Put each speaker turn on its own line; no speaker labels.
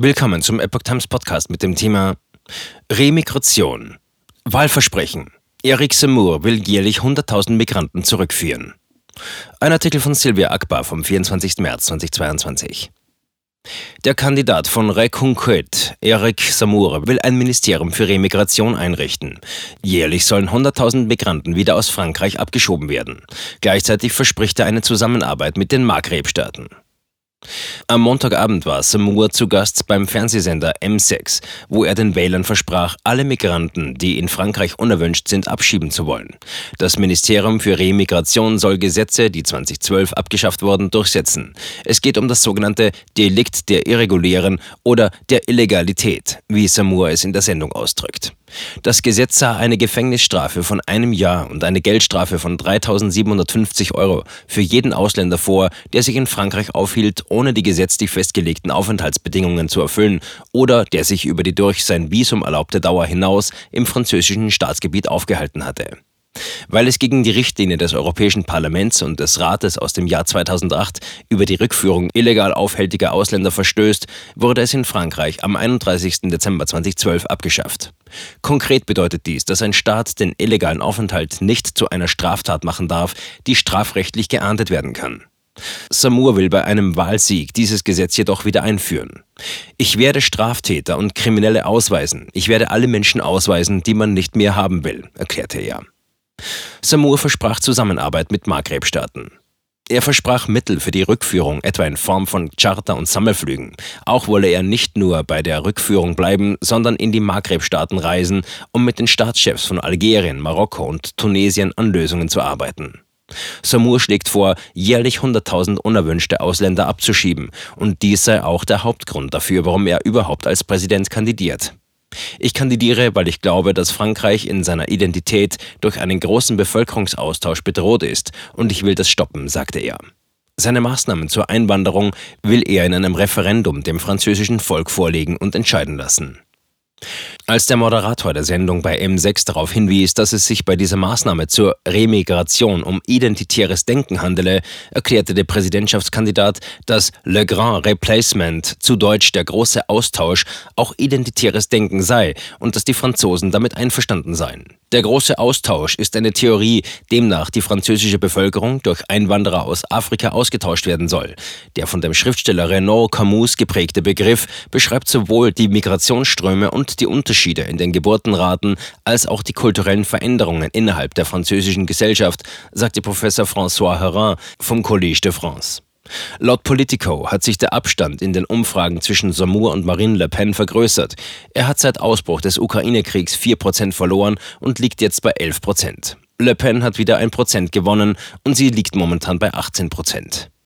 Willkommen zum Epoch Times Podcast mit dem Thema Remigration. Wahlversprechen. Eric Semur will jährlich 100.000 Migranten zurückführen. Ein Artikel von Sylvia Akbar vom 24. März 2022. Der Kandidat von Reconquête, Eric Samura, will ein Ministerium für Remigration einrichten. Jährlich sollen 100.000 Migranten wieder aus Frankreich abgeschoben werden. Gleichzeitig verspricht er eine Zusammenarbeit mit den Maghreb-Staaten. Am Montagabend war Samur zu Gast beim Fernsehsender M6, wo er den Wählern versprach, alle Migranten, die in Frankreich unerwünscht sind, abschieben zu wollen. Das Ministerium für Remigration soll Gesetze, die 2012 abgeschafft wurden, durchsetzen. Es geht um das sogenannte Delikt der Irregulären oder der Illegalität, wie Samur es in der Sendung ausdrückt. Das Gesetz sah eine Gefängnisstrafe von einem Jahr und eine Geldstrafe von 3.750 Euro für jeden Ausländer vor, der sich in Frankreich aufhielt, ohne die gesetzlich festgelegten Aufenthaltsbedingungen zu erfüllen oder der sich über die durch sein Visum erlaubte Dauer hinaus im französischen Staatsgebiet aufgehalten hatte. Weil es gegen die Richtlinie des Europäischen Parlaments und des Rates aus dem Jahr 2008 über die Rückführung illegal aufhältiger Ausländer verstößt, wurde es in Frankreich am 31. Dezember 2012 abgeschafft. Konkret bedeutet dies, dass ein Staat den illegalen Aufenthalt nicht zu einer Straftat machen darf, die strafrechtlich geahndet werden kann. Samur will bei einem Wahlsieg dieses Gesetz jedoch wieder einführen. Ich werde Straftäter und Kriminelle ausweisen. Ich werde alle Menschen ausweisen, die man nicht mehr haben will, erklärte er. Samur versprach Zusammenarbeit mit Maghreb-Staaten. Er versprach Mittel für die Rückführung, etwa in Form von Charter- und Sammelflügen. Auch wolle er nicht nur bei der Rückführung bleiben, sondern in die Maghreb-Staaten reisen, um mit den Staatschefs von Algerien, Marokko und Tunesien an Lösungen zu arbeiten. Samur schlägt vor, jährlich 100.000 unerwünschte Ausländer abzuschieben, und dies sei auch der Hauptgrund dafür, warum er überhaupt als Präsident kandidiert. Ich kandidiere, weil ich glaube, dass Frankreich in seiner Identität durch einen großen Bevölkerungsaustausch bedroht ist, und ich will das stoppen, sagte er. Seine Maßnahmen zur Einwanderung will er in einem Referendum dem französischen Volk vorlegen und entscheiden lassen. Als der Moderator der Sendung bei M6 darauf hinwies, dass es sich bei dieser Maßnahme zur Remigration um identitäres Denken handele, erklärte der Präsidentschaftskandidat, dass Le Grand Replacement, zu Deutsch der große Austausch, auch identitäres Denken sei und dass die Franzosen damit einverstanden seien. Der große Austausch ist eine Theorie, demnach die französische Bevölkerung durch Einwanderer aus Afrika ausgetauscht werden soll. Der von dem Schriftsteller Renaud Camus geprägte Begriff beschreibt sowohl die Migrationsströme und die Unterschiede Unterschiede in den Geburtenraten als auch die kulturellen Veränderungen innerhalb der französischen Gesellschaft, sagte Professor François Herin vom Collège de France. Laut Politico hat sich der Abstand in den Umfragen zwischen Samur und Marine Le Pen vergrößert. Er hat seit Ausbruch des Ukraine-Kriegs 4% verloren und liegt jetzt bei 11%. Le Pen hat wieder ein Prozent gewonnen und sie liegt momentan bei 18%.